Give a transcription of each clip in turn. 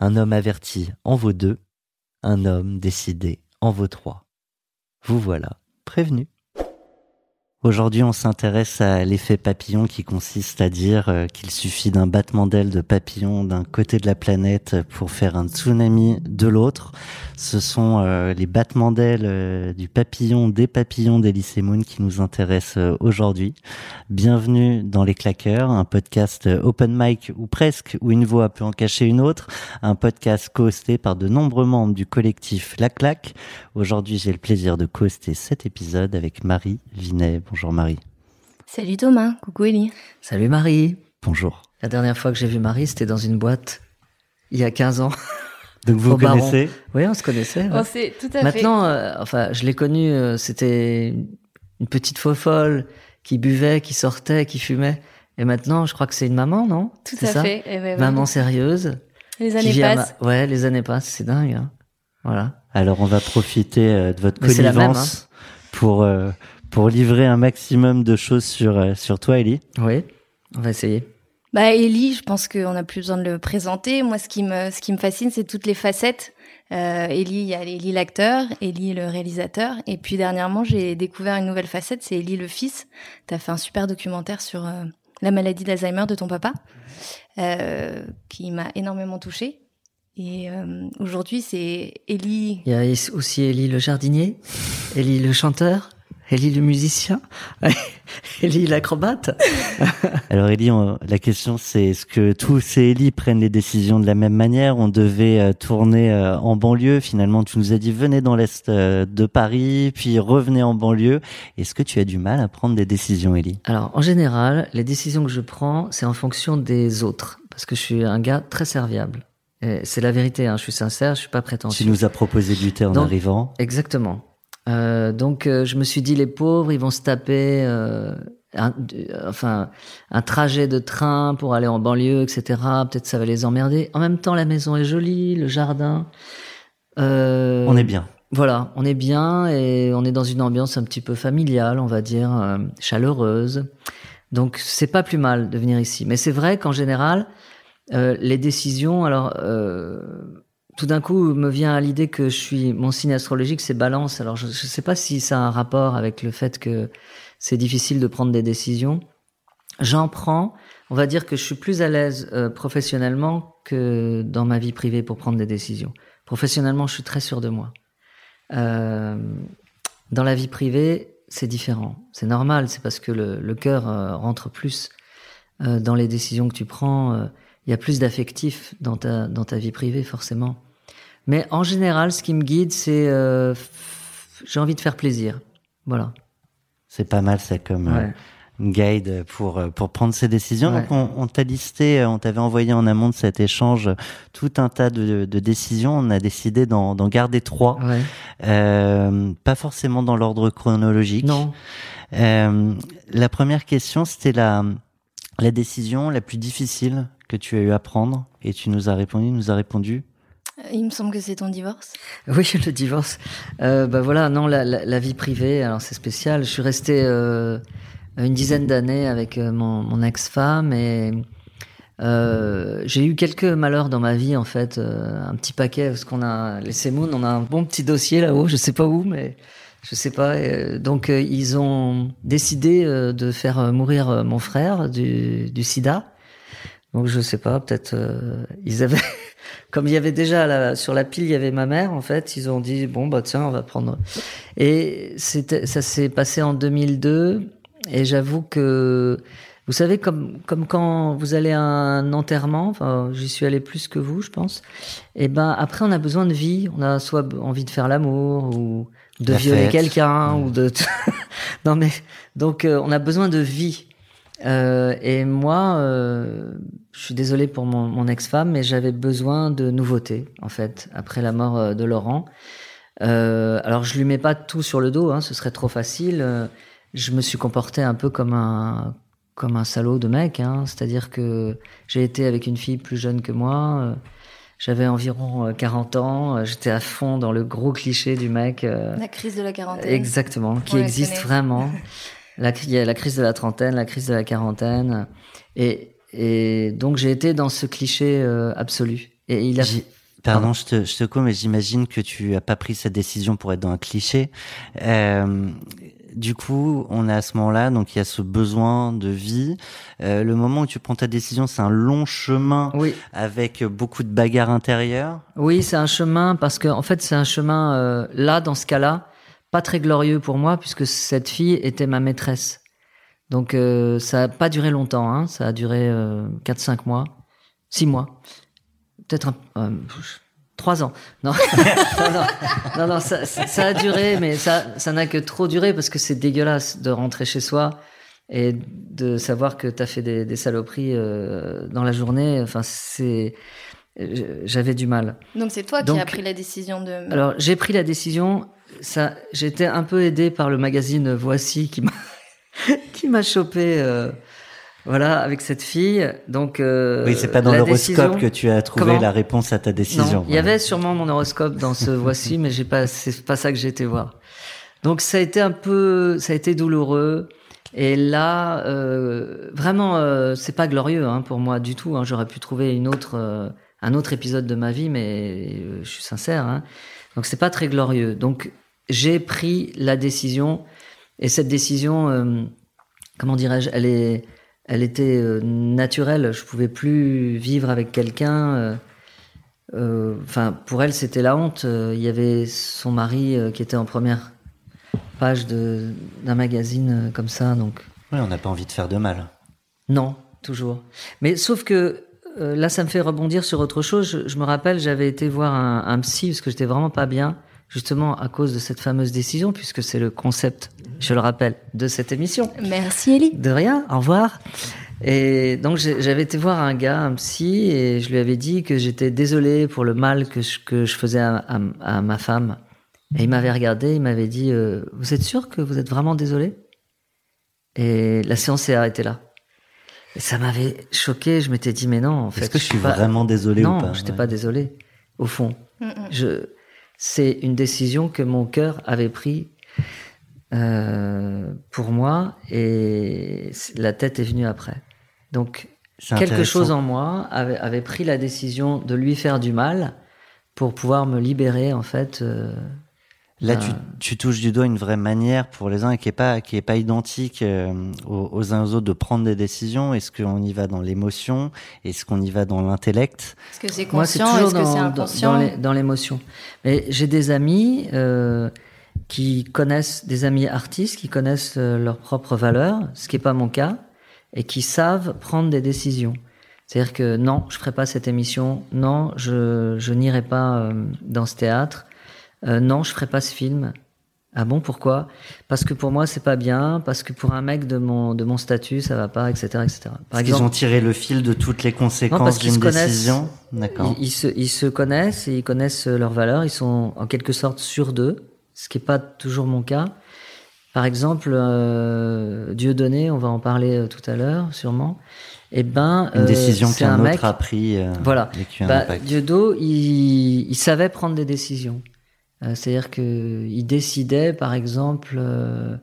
Un homme averti en vaut deux, un homme décidé en vaut trois. Vous voilà prévenu. Aujourd'hui, on s'intéresse à l'effet papillon qui consiste à dire euh, qu'il suffit d'un battement d'aile de papillon d'un côté de la planète pour faire un tsunami de l'autre. Ce sont euh, les battements d'ailes euh, du papillon, des papillons d'Elysée Moon qui nous intéressent aujourd'hui. Bienvenue dans Les Claqueurs, un podcast open mic ou presque, où une voix peut en cacher une autre. Un podcast co-hosté par de nombreux membres du collectif La Claque. Aujourd'hui, j'ai le plaisir de co-hoster cet épisode avec Marie Vinet. Bonjour Marie. Salut Thomas, coucou Ellie. Salut Marie. Bonjour. La dernière fois que j'ai vu Marie, c'était dans une boîte il y a 15 ans. Donc vous Baron. connaissez? Oui, on se connaissait. ouais. On sait tout à fait. Maintenant, euh, enfin, je l'ai connue, euh, c'était une petite faux folle qui buvait, qui sortait, qui fumait. Et maintenant, je crois que c'est une maman, non? Tout à ça? fait. Eh ouais. Maman sérieuse. Les années passent. ma- Ouais, les années passent, c'est dingue. hein. Voilà. Alors on va profiter euh, de votre Mais même, hein. connivence pour euh, pour livrer un maximum de choses sur euh, sur toi, Ellie. Oui, on va essayer. Bah Ellie, je pense qu'on n'a plus besoin de le présenter. Moi, ce qui me, ce qui me fascine, c'est toutes les facettes. Euh, Ellie, il y a Ellie l'acteur, Ellie le réalisateur, et puis dernièrement, j'ai découvert une nouvelle facette, c'est Ellie le fils. T'as fait un super documentaire sur euh, la maladie d'Alzheimer de ton papa, euh, qui m'a énormément touchée. Et euh, aujourd'hui, c'est Ellie. Il y a aussi Ellie le jardinier, Ellie le chanteur, Ellie le musicien, Ellie l'acrobate. Alors Ellie, on- la question c'est est-ce que tous ces Ellie prennent les décisions de la même manière? On devait euh, tourner euh, en banlieue. Finalement, tu nous as dit venez dans l'est euh, de Paris, puis revenez en banlieue. Est-ce que tu as du mal à prendre des décisions, Ellie? Alors, en général, les décisions que je prends, c'est en fonction des autres. Parce que je suis un gars très serviable. Et C'est la vérité, hein, je suis sincère, je suis pas prétentieux. Tu nous as proposé du thé en Donc- arrivant. Exactement. Euh, donc, euh, je me suis dit, les pauvres, ils vont se taper, euh, un, enfin, un trajet de train pour aller en banlieue, etc. Peut-être ça va les emmerder. En même temps, la maison est jolie, le jardin. Euh, On est bien. Voilà, on est bien et on est dans une ambiance un petit peu familiale, on va dire, euh, chaleureuse. Donc c'est pas plus mal de venir ici. Mais c'est vrai qu'en général, euh, les décisions, alors euh, tout d'un coup me vient à l'idée que je suis mon signe astrologique c'est Balance. Alors je, je sais pas si ça a un rapport avec le fait que c'est difficile de prendre des décisions. J'en prends. On va dire que je suis plus à l'aise euh, professionnellement que dans ma vie privée pour prendre des décisions. Professionnellement, je suis très sûr de moi. Euh, dans la vie privée, c'est différent. C'est normal, c'est parce que le, le cœur euh, rentre plus euh, dans les décisions que tu prends. euh, Il y a plus d'affectif dans ta, dans ta vie privée, forcément. Mais en général, ce qui me guide, c'est euh, j'ai envie de faire plaisir. Voilà. C'est pas mal ça comme euh, Ouais. guide pour euh, pour prendre ses décisions. Ouais. Donc on, on t'a listé, euh, on t'avait envoyé en amont de cet échange tout un tas de, de décisions. On a décidé d'en d'en garder trois, Ouais. Euh, pas forcément dans l'ordre chronologique. Non. Euh, la première question, c'était la la décision la plus difficile que tu as eu à prendre, et tu nous as répondu, nous a répondu. Il me semble que c'est ton divorce. Oui, le divorce. Euh, bah voilà, non, la, la, vie privée, alors c'est spécial. Je suis resté euh, une dizaine d'années avec euh, mon, mon ex-femme et euh, j'ai eu quelques malheurs dans ma vie en fait, euh, un petit paquet parce qu'on a les Semoun, on a un bon petit dossier là-haut, je sais pas où, mais je sais pas. euh, donc euh, ils ont décidé euh, de faire euh, mourir euh, mon frère du, du SIDA. Donc je sais pas, peut-être euh, ils avaient, comme il y avait déjà la- sur la pile, il y avait ma mère en fait. Ils ont dit bon bah tiens on va prendre. Et c'était, ça s'est passé en 2002 et j'avoue que vous savez comme comme quand vous allez à un enterrement, enfin j'y suis allé plus que vous je pense. Et ben après on a besoin de vie, on a soit envie de faire l'amour ou de La violer quelqu'un ou de non mais donc euh, on a besoin de vie. Euh, et moi, euh, je suis désolé pour mon, mon ex-femme, mais j'avais besoin de nouveautés, en fait, après la mort euh, de Laurent. Euh, alors, je lui mets pas tout sur le dos, hein, ce serait trop facile. Euh, Je me suis comporté un peu comme un comme un salaud de mec, hein, c'est-à-dire que j'ai été avec une fille plus jeune que moi. euh, J'avais environ euh, 40 ans, j'étais à fond dans le gros cliché du mec. La crise de la quarantaine. Exactement, qui existe vraiment. La, il y a la crise de la trentaine, la crise de la quarantaine. Et, et donc j'ai été dans ce cliché euh, absolu. Et il a... Pardon, je te, je te coupe, mais j'imagine que tu as pas pris cette décision pour être dans un cliché. Euh, du coup, on est à ce moment-là, donc il y a ce besoin de vie. Euh, le moment où tu prends ta décision, c'est un long chemin Oui, avec beaucoup de bagarres intérieures. oui, c'est un chemin parce que en fait c'est un chemin euh, là dans ce cas-là pas très glorieux pour moi puisque cette fille était ma maîtresse. Donc euh, ça a pas duré longtemps, hein, ça a duré euh, 4-5 mois, 6 mois, peut-être un, euh, trois ans. Non, non, non, non, ça, ça a duré, mais ça, ça n'a que trop duré parce que c'est dégueulasse de rentrer chez soi et de savoir que t'as fait des, des saloperies euh, dans la journée. Enfin, c'est, j'avais du mal. Donc c'est toi Donc- qui as pris la décision de. Alors j'ai pris la décision. Ça, j'étais un peu aidé par le magazine Voici qui m'a qui m'a chopé. euh, voilà, avec cette fille. Donc, euh, oui, c'est pas dans l'horoscope décision- que tu as trouvé Comment la réponse à ta décision. Non, il y avait sûrement mon horoscope dans ce voici, mais j'ai pas, c'est pas ça que j'ai été voir. Donc ça a été un peu, ça a été douloureux. Et là, euh, vraiment, euh, c'est pas glorieux hein, pour moi du tout. Hein. J'aurais pu trouver une autre, euh, un autre épisode de ma vie, mais euh, je suis sincère. Hein. Donc c'est pas très glorieux. Donc j'ai pris la décision, et cette décision, euh, comment dirais-je, elle est, elle était euh, naturelle. Je pouvais plus vivre avec quelqu'un. euh, Enfin, pour elle, c'était la honte. Il y avait son mari qui était en première page d'un magazine comme ça, donc Oui, on n'a pas envie de faire de mal. non, toujours. Mais sauf que euh, là, ça me fait rebondir sur autre chose. Je, je me rappelle, j'avais été voir un, un psy parce que j'étais vraiment pas bien, justement à cause de cette fameuse décision, puisque c'est le concept, je le rappelle, de cette émission. Merci Ellie. De rien, au revoir. Et donc j'avais été voir un gars, un psy, et je lui avais dit que j'étais désolé pour le mal que je, que je faisais à, à- à ma femme. Et il m'avait regardé, il m'avait dit euh, Vous êtes sûr que vous êtes vraiment désolé? Et la séance s'est arrêtée là. Et ça m'avait choqué, je m'étais dit Mais non, en fait. Est-ce que je suis pas- vraiment désolé non, ou pas j'étais Ouais. pas désolé, au fond. Mm, mm. Je, c'est une décision que mon cœur avait pris euh, pour moi et la tête est venue après. Donc quelque chose en moi avait, avait pris la décision de lui faire du mal pour pouvoir me libérer en fait. euh, Là, Euh, tu, tu touches du doigt une vraie manière pour les uns et qui est pas qui est pas identique euh, aux, aux uns aux autres de prendre des décisions. Est-ce qu'on y va dans l'émotion? Est-ce qu'on y va dans l'intellect? Est-ce que c'est Moi, c'est conscient? toujours Est-ce que dans, c'est dans- inconscient? dans les- dans l'émotion. Mais j'ai des amis euh, qui connaissent, des amis artistes qui connaissent euh, leurs propres valeurs, ce qui n'est pas mon cas, et qui savent prendre des décisions. C'est-à-dire que non, je ferai pas cette émission, non, je, je n'irai pas euh, dans ce théâtre, euh, non, je ferai pas ce film. Ah bon, pourquoi? Parce que pour moi, c'est pas bien, parce que pour un mec de mon, de mon statut, ça va pas, etc. etc. Par Parce qu'ils ont tiré le fil de toutes les conséquences d'une décision. D'accord. Ils, ils se, ils se connaissent et ils connaissent leurs valeurs. Ils sont en quelque sorte sûrs d'eux, ce qui n'est pas toujours mon cas. Par exemple, euh, Dieu donné, on va en parler euh, tout à l'heure, sûrement. Eh ben, Une euh, décision qu'un un autre mec- a pris euh, Voilà. Bah. Dieudo, il, il savait prendre des décisions. Euh, C'est-à-dire que il décidait, par exemple, euh,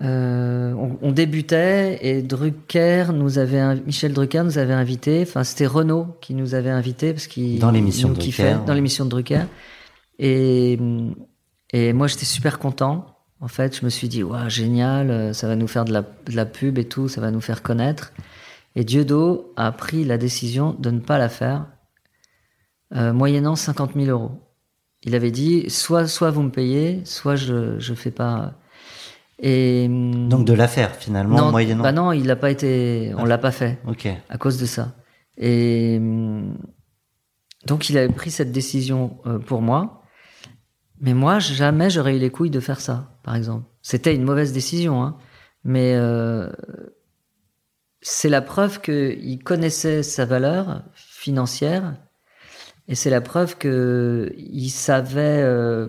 euh, on, on débutait et Drucker nous avait, Michel Drucker nous avait invité. Enfin, c'était Renaud qui nous avait invité parce qu'il Dans l'émission de kiffait, Drucker, dans l'émission de Drucker. Et et moi, j'étais super content. En fait, je me suis dit, waouh, génial, ça va nous faire de la, de la pub et tout, ça va nous faire connaître. Et Dieudo a pris la décision de ne pas la faire, euh, moyennant 50 000 euros. Il avait dit, soit, soit vous me payez, soit je je fais pas. Et hum, Donc de l'affaire finalement, non, moyennant. bah non, il l'a pas été, on l'a pas fait Ok. à cause de ça. Et hum, donc il avait pris cette décision euh, pour moi, mais moi jamais j'aurais eu les couilles de faire ça, par exemple. C'était une mauvaise décision, hein, mais euh, c'est la preuve qu'il connaissait sa valeur financière et c'est la preuve que il savait, euh,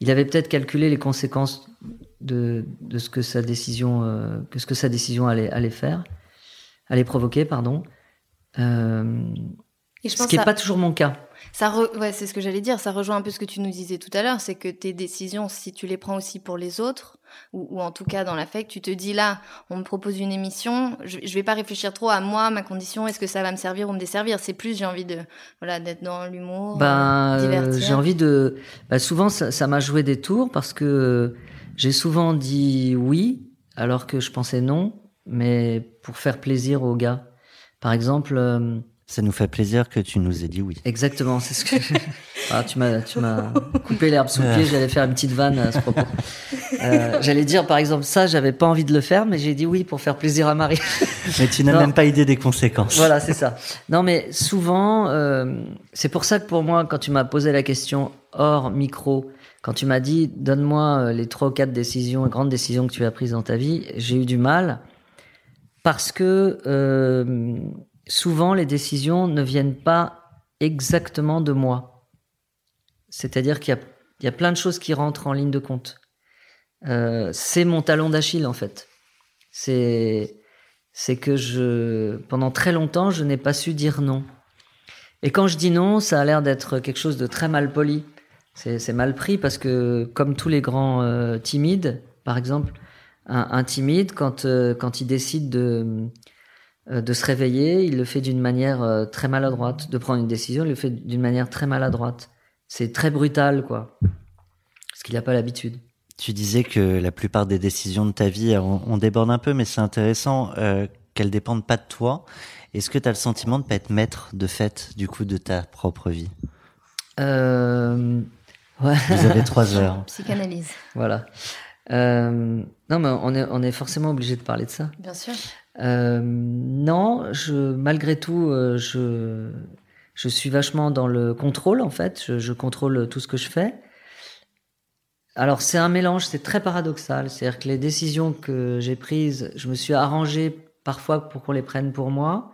il avait peut-être calculé les conséquences de, de ce que sa décision, euh, que ce que sa décision allait, allait faire, allait provoquer, pardon. Euh, Et je ce qui n'est ça- pas toujours mon cas. Ça re- ouais, c'est ce que j'allais dire. Ça rejoint un peu ce que tu nous disais tout à l'heure, c'est que tes décisions, si tu les prends aussi pour les autres, ou, ou en tout cas dans l'affect, tu te dis là, on me propose une émission, je, je vais pas réfléchir trop à moi, ma condition, est-ce que ça va me servir ou me desservir? C'est plus j'ai envie de voilà d'être dans l'humour, Ben, euh, euh, j'ai envie de. ben, souvent, ça m'a joué des tours parce que j'ai souvent dit oui alors que je pensais non, mais pour faire plaisir aux gars. Par exemple, euh, Ça nous fait plaisir que tu nous aies dit oui. exactement, c'est ce que. Ah, tu m'as, tu m'as coupé l'herbe sous le pied. J'allais faire une petite vanne à ce propos. Euh, j'allais dire, par exemple, ça, j'avais pas envie de le faire, mais j'ai dit oui pour faire plaisir à Marie. Mais tu n'as même pas idée des conséquences. Voilà, c'est ça. Non, mais souvent, euh, c'est pour ça que pour moi, quand tu m'as posé la question hors micro, quand tu m'as dit donne-moi euh, les trois ou quatre décisions, grandes décisions que tu as prises dans ta vie, j'ai eu du mal parce que euh, souvent les décisions ne viennent pas exactement de moi. C'est-à-dire qu'il y a, plein de choses qui rentrent en ligne de compte. Euh, c'est mon talon d'Achille en fait. C'est c'est que je pendant très longtemps je n'ai pas su dire non. Et quand je dis non, ça a l'air d'être quelque chose de très mal poli. C'est mal pris parce que comme tous les grands euh, timides, par exemple, un, timide quand euh, quand il décide de de se réveiller, il le fait d'une manière euh, très maladroite, de prendre une décision, il le fait d'une manière très maladroite. C'est très brutal quoi. Parce qu'il n'a pas l'habitude. Tu disais que la plupart des décisions de ta vie, on, on déborde un peu, mais c'est intéressant euh, qu'elles dépendent pas de toi. Est-ce que tu as le sentiment de pas être maître de fait du coup de ta propre vie? Euh, ouais. Vous avez trois heures. Psychanalyse, Voilà. Euh, non, mais on est, on est forcément obligé de parler de ça. bien sûr. Euh, non, je, malgré tout, euh, je, je suis vachement dans le contrôle, en fait. Je, je contrôle tout ce que je fais. Alors, c'est un mélange, c'est très paradoxal. C'est-à-dire que les décisions que j'ai prises, je me suis arrangé parfois pour qu'on les prenne pour moi.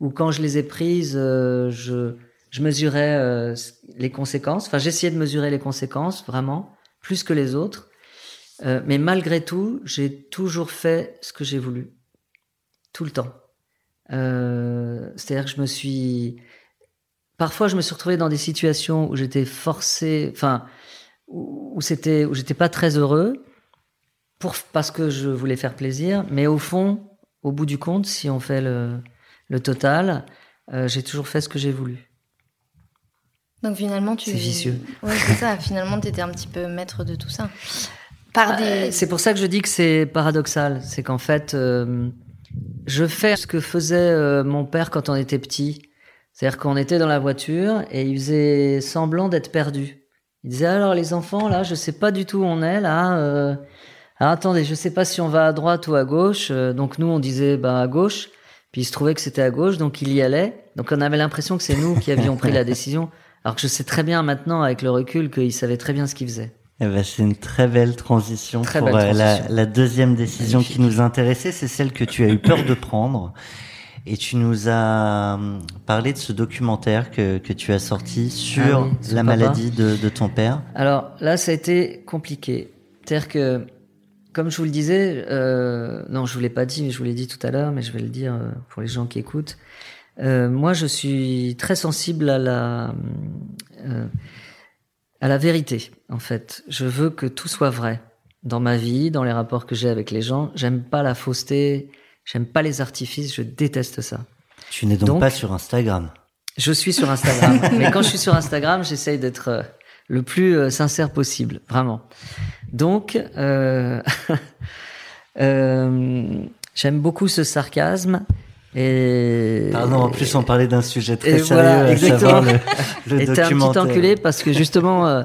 Ou quand je les ai prises, euh, je, je mesurais euh, les conséquences. Enfin, j'essayais de mesurer les conséquences, vraiment, plus que les autres. Euh, mais malgré tout, j'ai toujours fait ce que j'ai voulu. Tout le temps. Euh, C'est-à-dire que je me suis... Parfois, je me suis retrouvé dans des situations où j'étais forcé, enfin, où, c'était, où j'étais pas très heureux, pour, parce que je voulais faire plaisir. Mais au fond, au bout du compte, si on fait le, le total, euh, j'ai toujours fait ce que j'ai voulu. Donc finalement, tu. C'est vicieux. Ouais, c'est ça. Finalement, tu étais un petit peu maître de tout ça. Par des. Euh, C'est pour ça que je dis que c'est paradoxal. C'est qu'en fait, euh, je fais ce que faisait euh, mon père quand on était petit. C'est-à-dire qu'on était dans la voiture et il faisait semblant d'être perdu. Il disait alors les enfants là, je sais pas du tout où on est là. euh, alors, attendez, je sais pas si on va à droite ou à gauche. Euh, donc nous on disait bah à gauche. Puis il se trouvait que c'était à gauche, donc il y allait. Donc on avait l'impression que c'est nous qui avions pris la décision. Alors que je sais très bien maintenant avec le recul qu'il savait très bien ce qu'il faisait. Eh ben, c'est une très belle transition Très pour belle euh, la, transition. la deuxième décision qui nous intéressait, c'est celle que tu as eu peur de prendre. Et tu nous as hum, parlé de ce documentaire que, que tu as sorti sur Ah oui, la maladie de, de ton père. Alors là, ça a été compliqué. C'est-à-dire que comme je vous le disais, euh, non, je vous l'ai pas dit, mais je vous l'ai dit tout à l'heure, mais je vais le dire euh, pour les gens qui écoutent. Euh, moi, je suis très sensible à la euh, à la vérité. En fait, je veux que tout soit vrai dans ma vie, dans les rapports que j'ai avec les gens. J'aime pas la fausseté, j'aime pas les artifices, je déteste ça. Tu n'es donc, Donc- pas sur Instagram. Je suis sur Instagram, mais quand je suis sur Instagram, j'essaye d'être euh, le plus euh, sincère possible, vraiment. Donc, euh, euh, j'aime beaucoup ce sarcasme. Et Pardon, en plus on parlait d'un sujet très et sérieux, voilà, exactement. le, le et t'es un petit documentaire. enculé parce que justement, euh,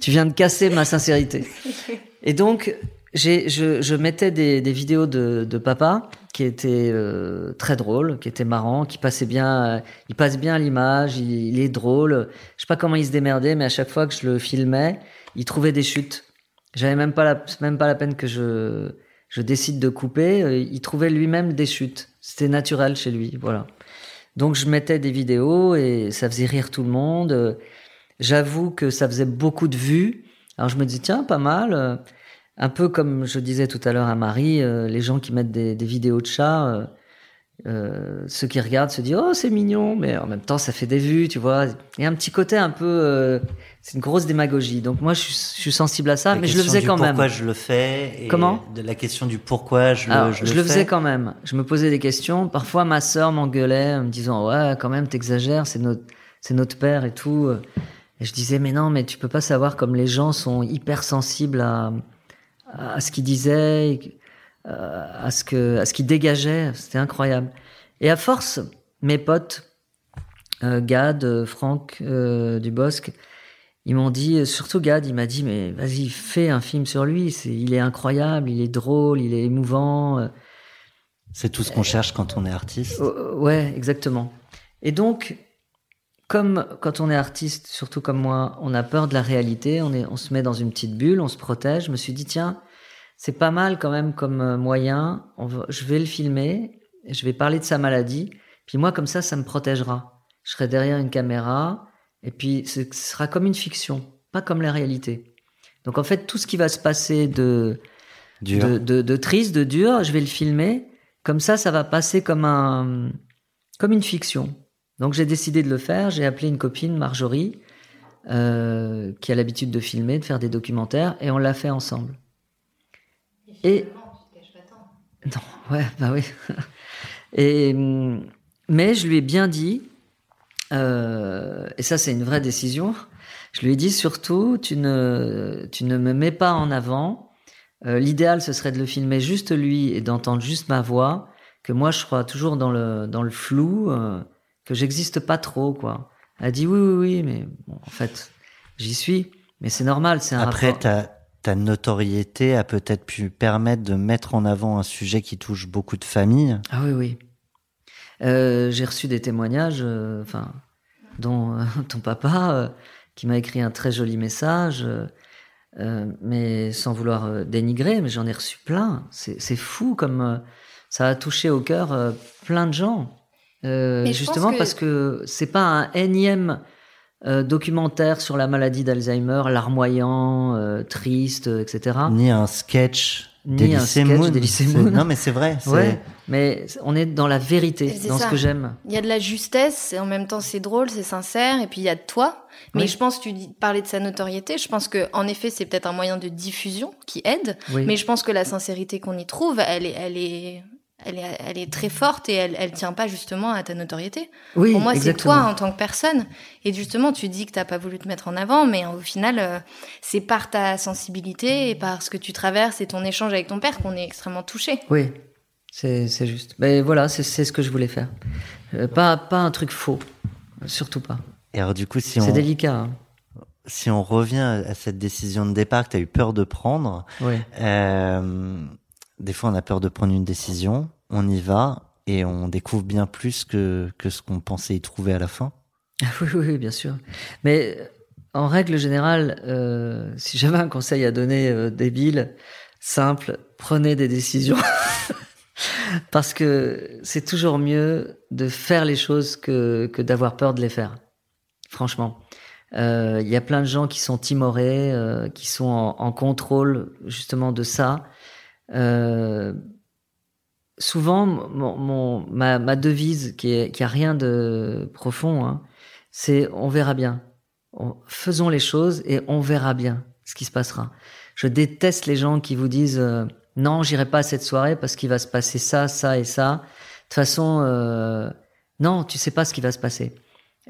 tu viens de casser ma sincérité. Et donc, j'ai, je, je mettais des, des vidéos de, de papa qui étaient euh, très drôles, qui étaient marrants, qui passaient bien. euh, il passe bien à l'image, il, il est drôle. Je sais pas comment il se démerdait, mais à chaque fois que je le filmais, il trouvait des chutes. J'avais même pas la, même pas la peine que je, je décide de couper. euh, Il trouvait lui-même des chutes. C'était naturel chez lui, voilà. Donc je mettais des vidéos et ça faisait rire tout le monde. Euh, J'avoue que ça faisait beaucoup de vues. Alors je me dis tiens pas mal. Euh, Un peu comme je disais tout à l'heure à Marie, les gens qui mettent des, des vidéos de chats, euh, ceux qui regardent se disent oh c'est mignon, mais en même temps ça fait des vues, tu vois. Il y a un petit côté un peu, euh, c'est une grosse démagogie. Donc moi je suis, je suis sensible à ça, La mais je le faisais quand même. Pourquoi je le fais et Comment? De la question du pourquoi je le, je je, le, le fais. faisais quand même. Je me posais des questions. Parfois, ma sœur m'engueulait en me disant ouais, quand même, t'exagères, c'est notre, c'est notre père et tout. Et je disais mais non, mais tu peux pas savoir comme les gens sont hyper sensibles à, à ce qu'il disait, euh, à ce que, à ce qu'il dégageait. C'était incroyable. Et à force, mes potes, euh, Gad, euh, Franck euh, Dubosc, ils m'ont dit, surtout Gad, il m'a dit, mais vas-y, fais un film sur lui. C'est, il est incroyable, il est drôle, il est émouvant. euh, C'est tout ce qu'on cherche quand on est artiste. euh, ouais, exactement. Et donc, comme quand on est artiste, surtout comme moi, on a peur de la réalité, on, est, on se met dans une petite bulle, on se protège. Je me suis dit, tiens, c'est pas mal quand même comme euh, moyen. On va- je vais le filmer, je vais parler de sa maladie. Puis moi, comme ça, ça me protégera. Je serai derrière une caméra, et puis ce sera comme une fiction, pas comme la réalité. Donc en fait, tout ce qui va se passer de, de, de triste, de dur, je vais le filmer. Comme ça, ça va passer comme un, comme une fiction. Donc j'ai décidé de le faire. J'ai appelé une copine, Marjorie, euh, qui a l'habitude de filmer, de faire des documentaires, et on l'a fait ensemble. Et non, ouais, bah oui. Et hum, mais je lui ai bien dit, euh, et ça c'est une vraie décision. Je lui ai dit surtout, tu ne, tu ne me mets pas en avant. Euh, L'idéal, ce serait de le filmer juste lui et d'entendre juste ma voix. Que moi, je crois toujours dans le dans le flou, euh, que j'existe pas trop, quoi. Elle a dit oui, oui, oui, mais bon, en fait, j'y suis. Mais c'est normal, c'est un Après, rapport. Ta, notoriété a peut-être pu permettre de mettre en avant un sujet qui touche beaucoup de familles. Ah oui, oui. Euh, J'ai reçu des témoignages, euh, enfin, dont euh, ton papa, euh, qui m'a écrit un très joli message, mais sans vouloir euh, dénigrer, mais j'en ai reçu plein. C'est fou comme euh, ça a touché au cœur euh, plein de gens. Euh, justement que- parce que c'est pas un énième euh, documentaire sur la maladie d'Alzheimer, larmoyant, euh, triste, euh, etc. Ni un sketch Ni d'Elysée un sketch Moon. Non, mais c'est vrai. c'est- Ouais, mais on est dans la vérité, C'est dans ça. ce que j'aime. Il y a de la justesse et en même temps c'est drôle, c'est sincère et puis il y a de toi. Mais Oui. je pense tu parlais de sa notoriété, je pense que en effet c'est peut-être un moyen de diffusion qui aide. Oui. Mais je pense que la sincérité qu'on y trouve, elle est, elle est, elle est, elle est très forte et elle, elle tient pas justement à ta notoriété. Oui, Pour moi, c'est toi en tant que personne. Et justement, tu dis que t'as pas voulu te mettre en avant, mais au final, euh, c'est par ta sensibilité et par ce que tu traverses et ton échange avec ton père qu'on est extrêmement touché. Oui, c'est juste. Mais voilà, c'est c'est ce que je voulais faire. Euh, pas, pas un truc faux, surtout pas. Et alors, du coup, si C'est on, délicat. hein. si on revient à cette décision de départ que tu as eu peur de prendre, Oui. euh, des fois, on a peur de prendre une décision, on y va et on découvre bien plus que, que ce qu'on pensait y trouver à la fin. Ah oui, oui, oui, bien sûr. Mais euh, en règle générale, euh, si j'avais un conseil à donner euh, débile, simple, prenez des décisions. Parce que c'est toujours mieux de faire les choses que, que d'avoir peur de les faire. Franchement. Euh, Il y a plein de gens qui sont timorés, euh, qui sont en, en contrôle justement de ça. Euh, souvent, mon, mon- ma, ma devise, qui, est, qui a rien de profond, hein, c'est on verra bien. On- faisons les choses et on verra bien ce qui se passera. Je déteste les gens qui vous disent euh, non, j'irai pas à cette soirée parce qu'il va se passer ça, ça et ça. De toute façon, euh, non, tu sais pas ce qui va se passer.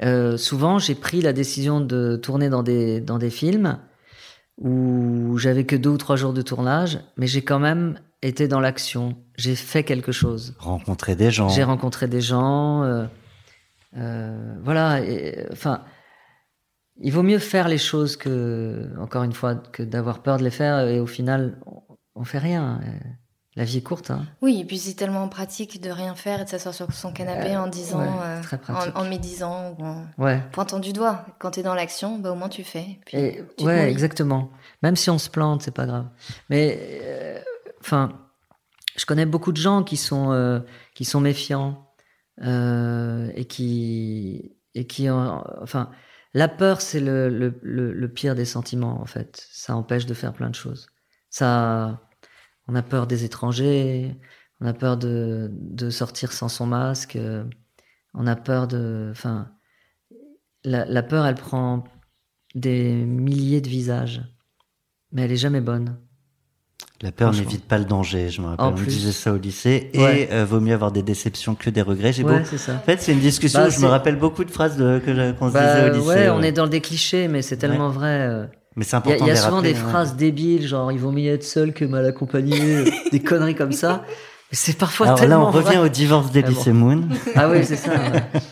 Euh, souvent, j'ai pris la décision de tourner dans des dans des films où j'avais que deux ou trois jours de tournage, mais j'ai quand même été dans l'action. J'ai fait quelque chose. Rencontrer des gens. J'ai rencontré des gens. euh, euh, voilà. et, Enfin, il vaut mieux faire les choses que, encore une fois, que d'avoir peur de les faire et au final, on, on fait rien. Euh, La vie est courte. Hein. Oui, et puis c'est tellement pratique de rien faire et de s'asseoir sur son canapé en disant, ouais, euh, en, en médisant ou en Ouais. pointant du doigt. Quand t'es dans l'action, bah, au moins tu fais. Puis Et, tu ouais, exactement. Même si on se plante, c'est pas grave. Mais, euh, enfin, je connais beaucoup de gens qui sont euh, qui sont méfiants euh, et qui et qui, enfin, la peur, c'est le, le, le, le pire des sentiments en fait. Ça empêche de faire plein de choses. Ça, on a peur des étrangers, on a peur de de sortir sans son masque, euh, on a peur de, enfin, la, la peur, elle prend des milliers de visages, mais elle est jamais bonne. La peur n'évite pas le danger. Je me rappelle, on me disait ça au lycée. Ouais. Et euh, vaut mieux avoir des déceptions que des regrets. J'ai Ouais, beau- ça. En fait, c'est une discussion Bah, où je me rappelle beaucoup de phrases de, qu'on se Bah, disait au lycée. ouais, on ouais. est dans des clichés, mais c'est tellement vrai. Euh. Mais c'est Il y a, important il y a de les souvent rappeler, des ouais. phrases débiles, genre il vaut mieux être seul que mal accompagné, des conneries comme ça. C'est parfois Alors là, tellement on revient vrai. au divorce Ah bon. d'Elysée Moon. Ah oui, c'est ça. ouais.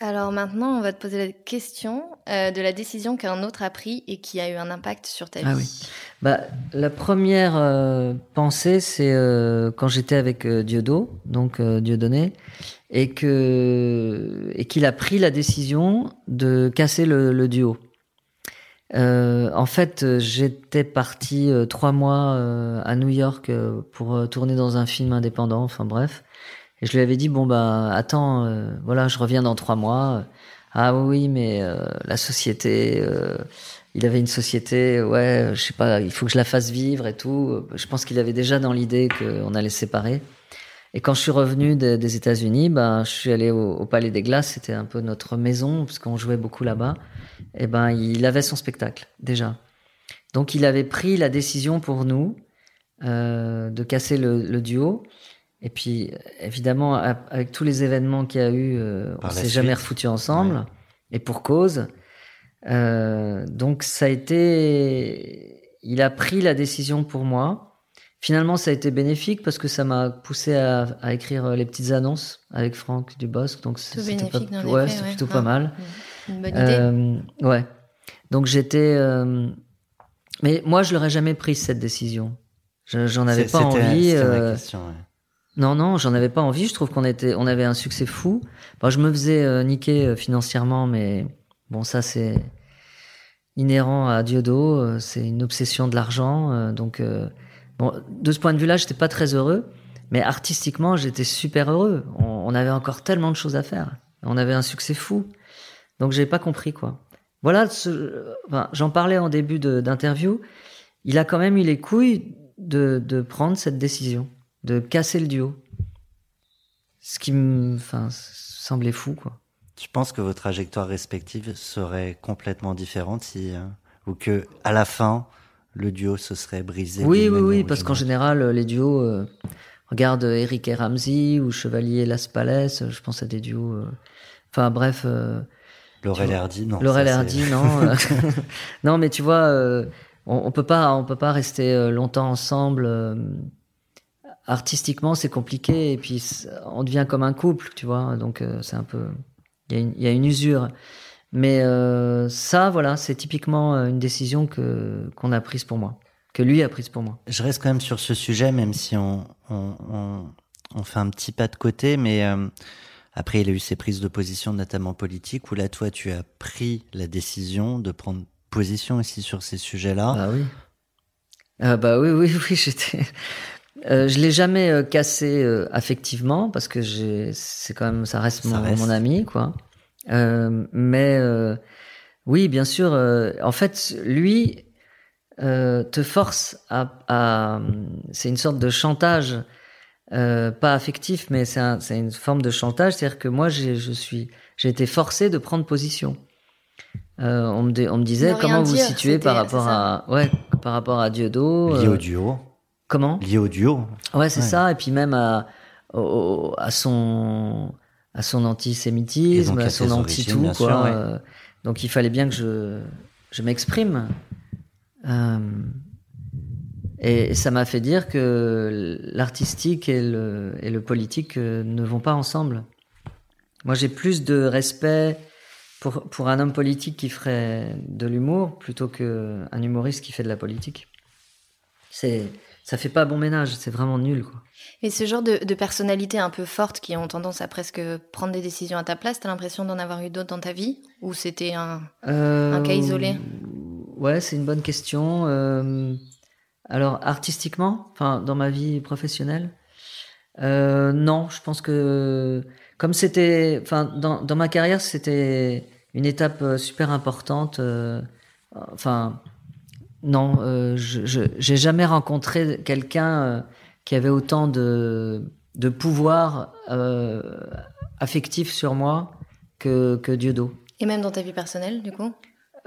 Alors maintenant, on va te poser la question euh, de la décision qu'un autre a pris et qui a eu un impact sur ta vie. Ah oui. Bah, la première euh, pensée, c'est euh, quand j'étais avec euh, Diodo, donc euh, Dieudonné, et que et qu'il a pris la décision de casser le, le duo. Euh, en fait, euh, j'étais parti euh, trois mois euh, à New York euh, pour euh, tourner dans un film indépendant. Enfin bref, et je lui avais dit bon bah attends, voilà, je reviens dans trois mois. Ah oui, mais la société. il avait une société, ouais, je sais pas, il faut que je la fasse vivre et tout. Je pense qu'il avait déjà dans l'idée qu'on allait se séparer. Et quand je suis revenu de- des États-Unis, ben, je suis allé au, au Palais des Glaces, c'était un peu notre maison, parce qu'on jouait beaucoup là-bas. Et ben, il avait son spectacle, déjà. Donc, il avait pris la décision pour nous euh, de casser le, le duo. Et puis, évidemment, avec tous les événements qu'il y a eu, euh, on s'est jamais refoutu ensemble. Et pour cause. Euh, donc ça a été, il a pris la décision pour moi. Finalement, ça a été bénéfique parce que ça m'a poussé à, à écrire euh, les petites annonces avec Franck Dubosc. Donc c'était pas, ouais, c'est ouais. plutôt Ah, pas mal. Une bonne idée. Euh, ouais. Donc j'étais, euh, mais moi je l'aurais jamais pris cette décision. Je- J'en avais C'est- pas envie. c'était ma euh, question, ouais. non, non, j'en avais pas envie. Je trouve qu'on était, on avait un succès fou. Bon, je me faisais euh, niquer euh, financièrement, mais bon, ça c'est inhérent à Diodo. c'est une obsession de l'argent. euh, donc, euh, de ce point de vue-là, j'étais pas très heureux, mais artistiquement, j'étais super heureux. On, avait encore tellement de choses à faire. On avait un succès fou. Donc, j'ai pas compris quoi. Voilà, j'en parlais en début d'interview. Il a quand même eu les couilles de, de prendre cette décision de casser le duo. Ce qui me enfin, semblait fou, quoi. Je pense que vos trajectoires respectives seraient complètement différentes euh, ou que à la fin, le duo se serait brisé. Oui, oui, oui, ou parce qu'en général, euh, les duos, euh, regarde euh, Eric et Ramsey ou Chevalier Las Palais, je pense à des duos. euh, Enfin, bref. euh, Laurel. Hardy, non. Laurel Hardy, non. non, mais tu vois, on, on peut pas, on peut pas rester longtemps ensemble. artistiquement, c'est compliqué, et puis on devient comme un couple, tu vois. Donc c'est un peu, y, il y a une usure. Mais euh, ça, voilà, c'est typiquement euh, une décision que qu'on a prise pour moi, que lui a prise pour moi. Je reste quand même sur ce sujet, même si on, on, on, on fait un petit pas de côté, mais euh, après, il a eu ses prises de position, notamment politiques, où là, toi, tu as pris la décision de prendre position aussi sur ces sujets-là. Bah oui. Ah bah oui, oui, oui, j'étais. Euh, je l'ai jamais euh, cassé euh, affectivement parce que j'ai, c'est quand même, ça reste, Ça mon, reste. mon ami, quoi. Euh, mais euh, oui, bien sûr. euh, en fait, lui, euh, te force à, à c'est une sorte de chantage, euh, pas affectif, mais c'est un, c'est une forme de chantage, c'est-à-dire que moi j'ai, je suis, j'ai été forcé de prendre position. Euh, on, me, on me disait comment vous dire, situez par rapport à, ouais, par rapport à Dieudo. Lié au duo. comment? Lié au duo. Ouais, c'est Ouais. ça. Et puis même à, au- à son, à son antisémitisme, à à son anti-tout, quoi. ouais. Euh, donc il fallait bien que je, je m'exprime. Euh, et, et ça m'a fait dire que l'artistique et le, et le politique euh, ne vont pas ensemble. Moi, j'ai plus de respect pour, pour un homme politique qui ferait de l'humour plutôt qu'un humoriste qui fait de la politique. C'est, ça fait pas bon ménage, c'est vraiment nul, quoi. Et ce genre de, de personnalités un peu fortes qui ont tendance à presque prendre des décisions à ta place, t'as l'impression d'en avoir eu d'autres dans ta vie? Ou c'était un... Euh, Un cas isolé? Ouais, c'est une bonne question. Euh, alors, artistiquement, enfin, dans ma vie professionnelle, euh, non, je pense que comme c'était, enfin, dans, dans ma carrière, c'était une étape euh, super importante. euh, enfin, non, euh, je j'ai jamais rencontré quelqu'un euh, qui avait autant de de pouvoir euh, affectif sur moi que que Dieudo. Et même dans ta vie personnelle, du coup?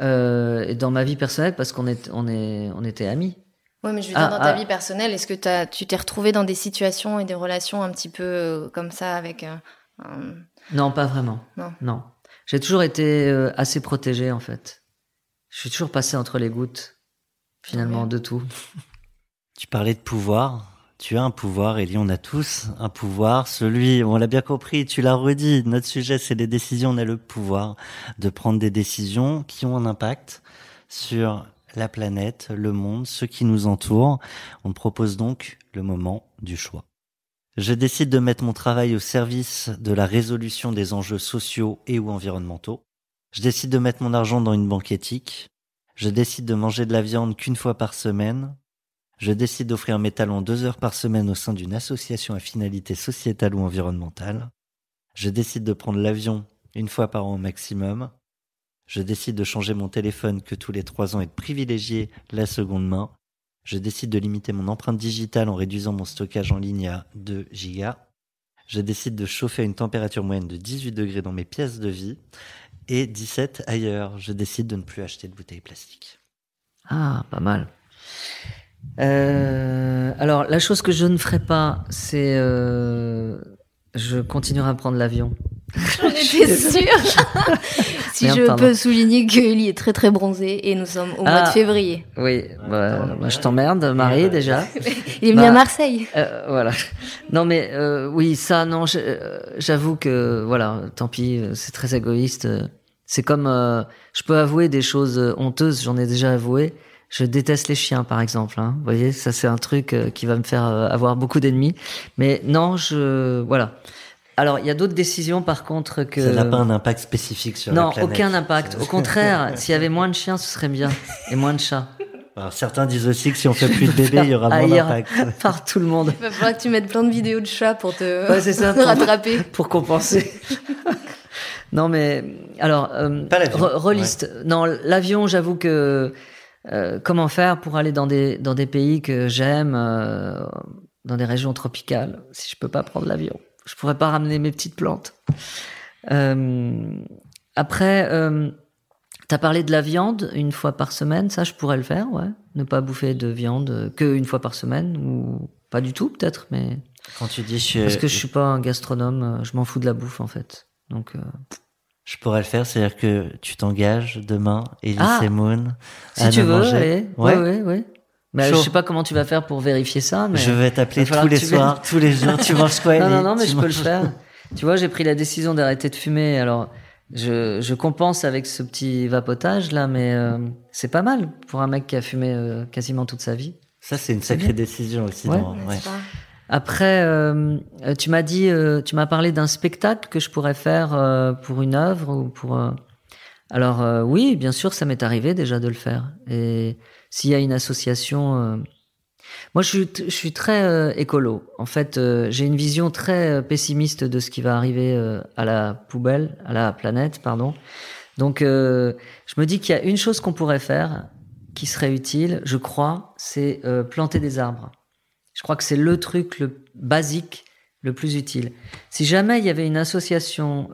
Euh, et dans ma vie personnelle parce qu'on est on est on était amis. Oui, mais je veux Ah, dire, dans ta ah. vie personnelle, est-ce que t'as- tu t'es retrouvé dans des situations et des relations un petit peu euh, comme ça avec euh, un- Non, pas vraiment. Non. Non. J'ai toujours été assez protégé en fait. Je suis toujours passé entre les gouttes finalement Ouais. de tout. Tu parlais de pouvoir. Tu as un pouvoir, Elie, on a tous un pouvoir. Celui, on l'a bien compris, tu l'as redit, notre sujet, c'est les décisions. On a le pouvoir de prendre des décisions qui ont un impact sur la planète, le monde, ceux qui nous entourent. On propose donc le moment du choix. Je décide de mettre mon travail au service de la résolution des enjeux sociaux et ou environnementaux. Je décide de mettre mon argent dans une banque éthique. Je décide de manger de la viande qu'une fois par semaine. Je décide d'offrir mes talents deux heures par semaine au sein d'une association à finalité sociétale ou environnementale. Je décide de prendre l'avion une fois par an au maximum. Je décide de changer mon téléphone que tous les trois ans et de privilégier la seconde main. Je décide de limiter mon empreinte digitale en réduisant mon stockage en ligne à 2 gigas. Je décide de chauffer à une température moyenne de 18 degrés dans mes pièces de vie. Et 17 ailleurs. Je décide de ne plus acheter de bouteilles plastiques. Ah, pas mal. Euh, alors la chose que je ne ferai pas, c'est euh, je continuerai à prendre l'avion. J'en étais sûre Si Merde, je pardon. peux souligner que Ellie est très très bronzé et nous sommes au mois Ah. de février. Oui, bah, bah, je t'emmerde, Marie déjà. Il est venu Bah, à Marseille. Euh, voilà. Non mais euh, oui, ça non, euh, j'avoue que voilà, tant pis, euh, c'est très égoïste. C'est comme euh, je peux avouer des choses euh, honteuses, j'en ai déjà avoué. Je déteste les chiens par exemple, hein. Vous voyez, ça c'est un truc euh, qui va me faire euh, avoir beaucoup d'ennemis. Mais non, je voilà. Alors, il y a d'autres décisions par contre que Ça n'a pas un impact spécifique sur la Non, planète. aucun impact. Au contraire, s'il y avait moins de chiens, ce serait bien et moins de chats. Alors, certains disent aussi que si on fait plus de bébés, il y aura moins d'impact. par tout le monde. Il va falloir que tu mettes plein de vidéos de chats pour te Ouais, c'est ça, pour- rattraper. pour compenser. non, mais alors, euh, Pas l'avion, re- reliste. Non, l'avion, j'avoue que euh, comment faire pour aller dans des dans des pays que j'aime, euh, dans des régions tropicales, si je peux pas prendre l'avion, je pourrais pas ramener mes petites plantes. Euh, après, euh, t'as parlé de la viande une fois par semaine, ça je pourrais le faire, ouais. Ne pas bouffer de viande euh, que une fois par semaine ou pas du tout peut-être, mais Quand tu dis je, parce que je suis pas un gastronome, euh, je m'en fous de la bouffe en fait. Donc euh, je pourrais le faire, c'est-à-dire que tu t'engages demain, Elise Ah. et Moon, si à tu veux, manger. Ouais, ouais, ouais. Mais je sais pas comment tu vas faire pour vérifier ça, mais Je vais t'appeler tous les soirs, tous les jours. Tu manges quoi, non, non, non, mais je peux le faire. tu vois, j'ai pris la décision d'arrêter de fumer. Alors, je, je compense avec ce petit vapotage là, mais euh, c'est pas mal pour un mec qui a fumé euh, quasiment toute sa vie. Ça, c'est une sacrée décision aussi. Ouais. dans- ouais. Après, euh, euh, tu m'as dit, euh, tu m'as parlé d'un spectacle que je pourrais faire euh, pour une œuvre ou pour. euh, Alors euh, oui, bien sûr, ça m'est arrivé déjà de le faire. Et s'il y a une association, euh, moi je suis, je suis très euh, écolo. En fait, euh, j'ai une vision très euh, pessimiste de ce qui va arriver euh, à la poubelle, à la planète, pardon. Donc, euh, je me dis qu'il y a une chose qu'on pourrait faire, qui serait utile, je crois, c'est planter des arbres. Je crois que c'est le truc le basique, le plus utile. Si jamais il y avait une association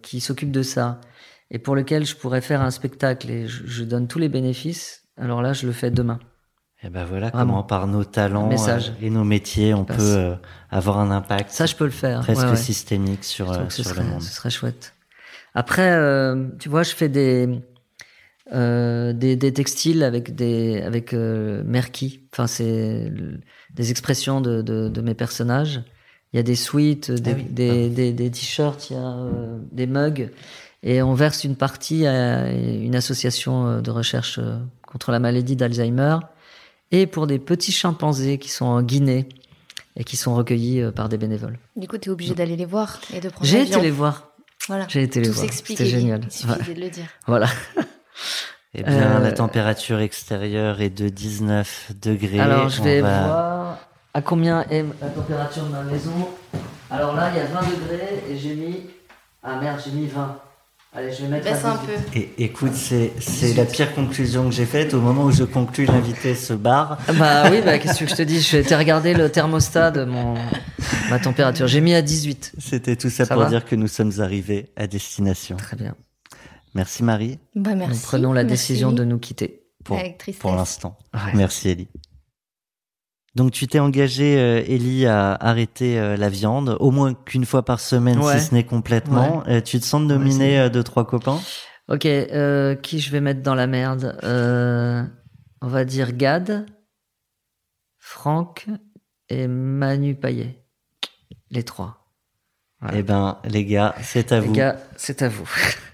qui s'occupe de ça et pour lequel je pourrais faire un spectacle et je, je donne tous les bénéfices, alors là, je le fais demain. Et ben voilà Vraiment. comment par nos talents euh, et nos métiers, on Passe. peut euh, avoir un impact Ça, je peux le faire. presque Ouais, ouais. systémique sur, euh, ce sur serait, le monde. ce serait chouette. Après, euh, tu vois, je fais des euh, des, des textiles avec des avec euh, Merki. Enfin, c'est des expressions de, de, de mes personnages. Il y a des sweats, des, Ah oui. des, des, des t-shirts, il y a des mugs, et on verse une partie à une association de recherche contre la maladie d'Alzheimer et pour des petits chimpanzés qui sont en Guinée et qui sont recueillis euh, par des bénévoles. Du coup, tu es obligé d'aller les voir et de prendre J'ai l'avion. été les voir. Voilà. J'ai été les Tout voir. s'explique. C'était génial. Il suffit Ouais. de le dire. Voilà. Eh bien, Euh, la température extérieure est de 19 degrés. Alors, je vais va- voir à combien est la température de ma maison. Alors là, il y a 20 degrés et j'ai mis. Ah merde, j'ai mis 20. Allez, je vais mettre. Baisse un 18. peu. Et écoute, c'est c'est la pire conclusion que j'ai faite. Au moment où je conclus, l'invité se barre. Ah Bah oui, bah qu'est-ce que je te dis Je vais été regarder le thermostat de mon ma température. J'ai mis à 18. C'était tout ça, Ça pour dire que nous sommes arrivés à destination. Très bien. Merci Marie Bah, merci. Nous prenons la Merci. décision de nous quitter. pour, Avec tristesse. pour l'instant. Ouais. Merci Ellie. Donc tu t'es engagé, euh, Ellie, à arrêter euh, la viande, au moins qu'une fois par semaine, Ouais. si ce n'est complètement. Euh, tu te sens de nominer c'est- euh, deux, trois copains? Ok, euh, qui je vais mettre dans la merde? Euh, On va dire Gad, Franck et Manu Payet. Les trois. Voilà. Eh ben, les gars, c'est à Les vous. gars, c'est à vous.